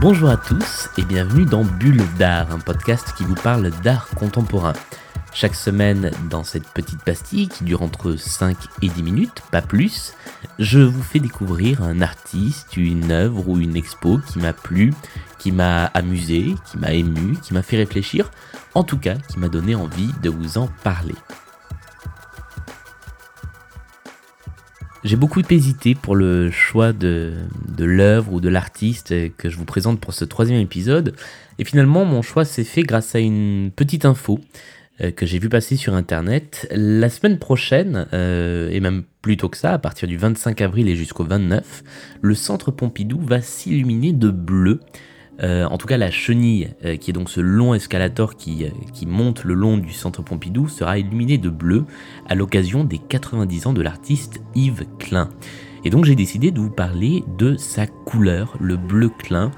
Bonjour à tous et bienvenue dans Bulle d'art, un podcast qui vous parle d'art contemporain. Chaque semaine, dans cette petite pastille qui dure entre 5 et 10 minutes, pas plus, je vous fais découvrir un artiste, une œuvre ou une expo qui m'a plu, qui m'a amusé, qui m'a ému, qui m'a fait réfléchir, en tout cas qui m'a donné envie de vous en parler. J'ai beaucoup hésité pour le choix de, l'œuvre ou de l'artiste que je vous présente pour ce troisième épisode. Et finalement, mon choix s'est fait grâce à une petite info euh, que j'ai vu passer sur internet. La semaine prochaine, euh, et même plus tôt que ça, à partir du 25 avril et jusqu'au 29, le centre Pompidou va s'illuminer de bleu euh, en tout cas, la chenille, euh, qui est donc ce long escalator qui, euh, qui, monte le long du centre Pompidou, sera illuminée de bleu à l'occasion des 90 ans de l'artiste Yves Klein. Et donc j'ai décidé de vous parler de sa couleur, le bleu Klein,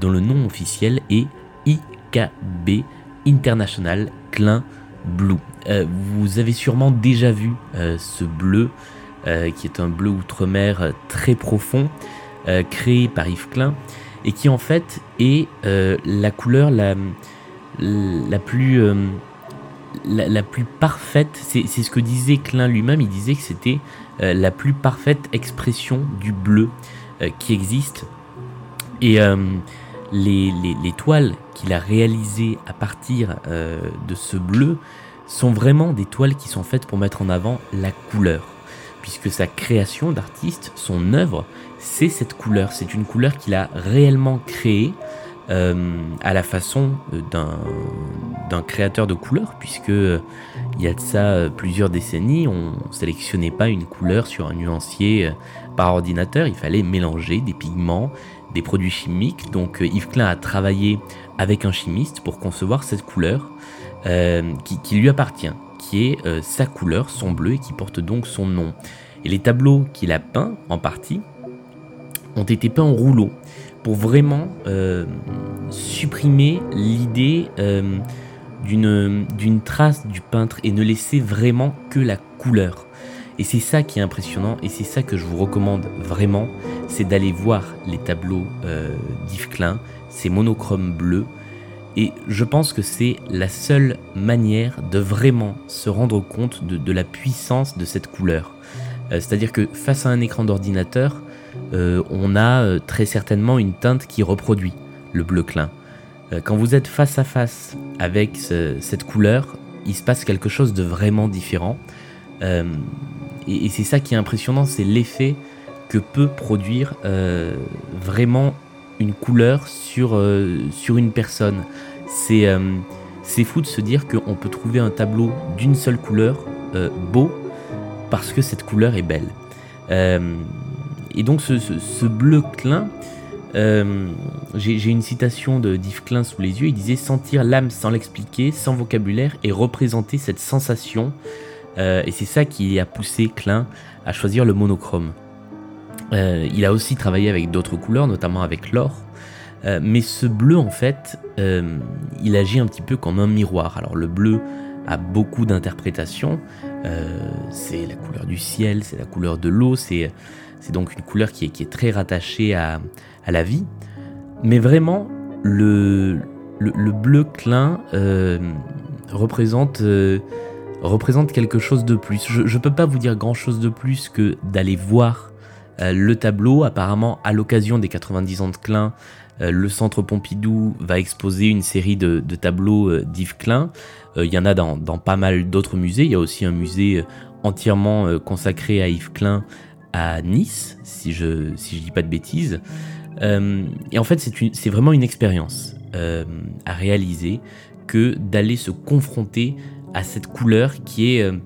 dont le nom officiel est IKB International Klein Blue. vous avez sûrement déjà vu ce bleu, qui est un bleu outre-mer très profond, créé par Yves Klein et qui en fait est euh, la couleur la, la plus euh, la, plus parfaite. C'est ce que disait Klein lui-même. Il disait que c'était euh, la plus parfaite expression du bleu qui existe. Et les, les, toiles qu'il a réalisées à partir de ce bleu sont vraiment des toiles qui sont faites pour mettre en avant la couleur. Puisque sa création d'artiste, son œuvre, c'est cette couleur. C'est une couleur qu'il a réellement créée euh, à la façon euh, d'un créateur de couleurs, puisque euh, il y a de ça plusieurs décennies, on sélectionnait pas une couleur sur un nuancier par ordinateur, il fallait mélanger des pigments, des produits chimiques. Donc Yves Klein a travaillé avec un chimiste pour concevoir cette couleur qui, qui, lui appartient, qui est sa couleur, son bleu, et qui porte donc son nom. Et les tableaux qu'il a peints, en partie, ont été peints en rouleau pour vraiment euh, supprimer l'idée euh, d'une trace du peintre et ne laisser vraiment que la couleur. Et c'est ça qui est impressionnant et c'est ça que je vous recommande vraiment, c'est d'aller voir les tableaux euh, d'Yves Klein, ces monochromes bleus. Et je pense que c'est la seule manière de vraiment se rendre compte de la puissance de cette couleur. C'est-à-dire que face à un écran d'ordinateur, euh, on a euh, très certainement une teinte qui reproduit le bleu clin. Euh, quand vous êtes face à face avec cette couleur, il se passe quelque chose de vraiment différent. et, c'est ça qui est impressionnant, c'est l'effet que peut produire vraiment une couleur sur, une personne. C'est c'est fou de se dire qu'on peut trouver un tableau d'une seule couleur beau parce que cette couleur est belle. Et donc ce, bleu Klein, euh, j'ai une citation de d'Yves Klein sous les yeux, il disait sentir l'âme sans l'expliquer, sans vocabulaire, et représenter cette sensation. Euh, et c'est ça qui a poussé Klein à choisir le monochrome. Euh, il a aussi travaillé avec d'autres couleurs, notamment avec l'or. mais ce bleu, en fait, il agit un petit peu comme un miroir. Alors le bleu a beaucoup d'interprétations. c'est la couleur du ciel, c'est la couleur de l'eau, c'est donc une couleur qui est, très rattachée à, la vie. Mais vraiment, le, bleu clin euh, représente, euh, représente quelque chose de plus. Je ne peux pas vous dire grand-chose de plus que d'aller voir euh, le tableau. Apparemment, à l'occasion des 90 ans de Klein, le Centre Pompidou va exposer une série de, tableaux d'Yves Klein. Il y en a dans, pas mal d'autres musées. Il y a aussi un musée entièrement consacré à Yves Klein à Nice, si je si dis pas de bêtises. Euh, et en fait, c'est vraiment une expérience euh, à réaliser que d'aller se confronter à cette couleur qui est euh,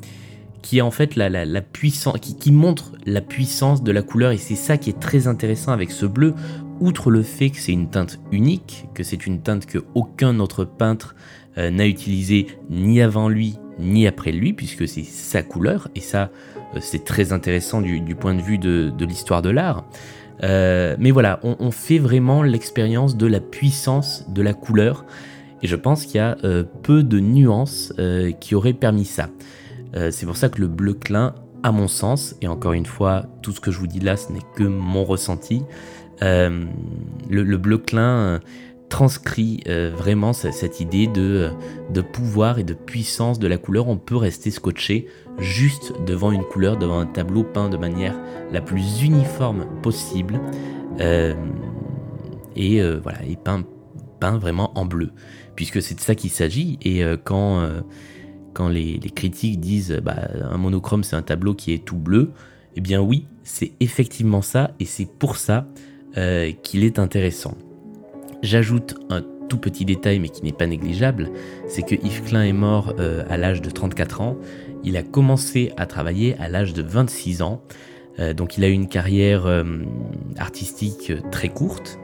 qui est en fait la, puissance, qui, montre la puissance de la couleur et c'est ça qui est très intéressant avec ce bleu. Outre le fait que c'est une teinte unique, que c'est une teinte que aucun autre peintre n'a utilisé ni avant lui ni après lui, puisque c'est sa couleur, et ça, euh, c'est très intéressant du, point de vue de, l'histoire de l'art. Euh, mais voilà, on, fait vraiment l'expérience de la puissance de la couleur, et je pense qu'il y a euh, peu de nuances qui auraient permis ça. C'est pour ça que le bleu clin, à mon sens, et encore une fois, tout ce que je vous dis là, ce n'est que mon ressenti, le, bleu clin transcrit vraiment cette idée de, pouvoir et de puissance de la couleur. On peut rester scotché juste devant une couleur, devant un tableau peint de manière la plus uniforme possible. et voilà, et peint, peint vraiment en bleu puisque c'est de ça qu'il s'agit. Et euh, quand, euh, quand les, critiques disent bah, un monochrome c'est un tableau qui est tout bleu, eh bien oui, c'est effectivement ça, et c'est pour ça euh, qu'il est intéressant. J'ajoute un tout petit détail, mais qui n'est pas négligeable, c'est que Yves Klein est mort à l'âge de 34 ans. Il a commencé à travailler à l'âge de 26 ans. donc il a eu une carrière artistique très courte,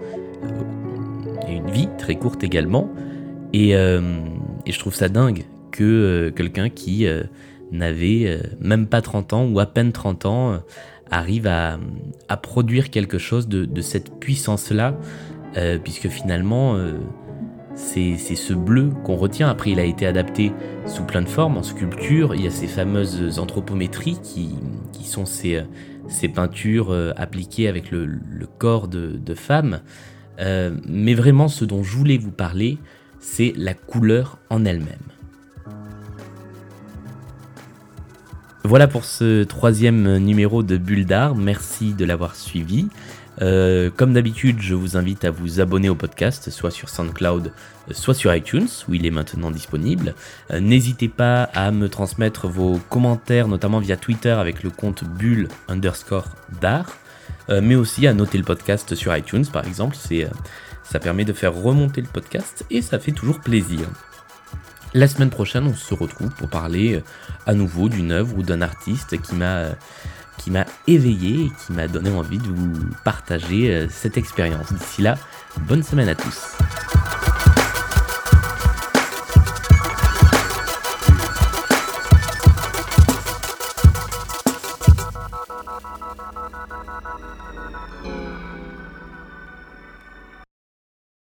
et une vie très courte également. Euh, et, je trouve ça dingue euh, quelqu'un qui euh, n'avait même pas 30 ans ou à peine 30 ans arrive à, produire quelque chose de, cette puissance-là, puisque finalement, c'est ce bleu qu'on retient. Après, il a été adapté sous plein de formes, en sculpture. Il y a ces fameuses anthropométries qui, sont ces, peintures appliquées avec le, corps de, de femmes. mais vraiment, ce dont je voulais vous parler, c'est la couleur en elle-même. Voilà pour ce troisième numéro de Bulle d'Art, merci de l'avoir suivi. Euh, comme d'habitude, je vous invite à vous abonner au podcast, soit sur SoundCloud, soit sur iTunes, où il est maintenant disponible. Euh, n'hésitez pas à me transmettre vos commentaires, notamment via Twitter avec le compte bulle underscore d'art, euh, mais aussi à noter le podcast sur iTunes, par exemple. Ça permet de faire remonter le podcast et ça fait toujours plaisir. La semaine prochaine, on se retrouve pour parler euh, à nouveau d'une œuvre ou d'un artiste qui m'a euh, qui m'a éveillé et qui m'a donné envie de vous partager euh, cette expérience. D'ici là, bonne semaine à tous.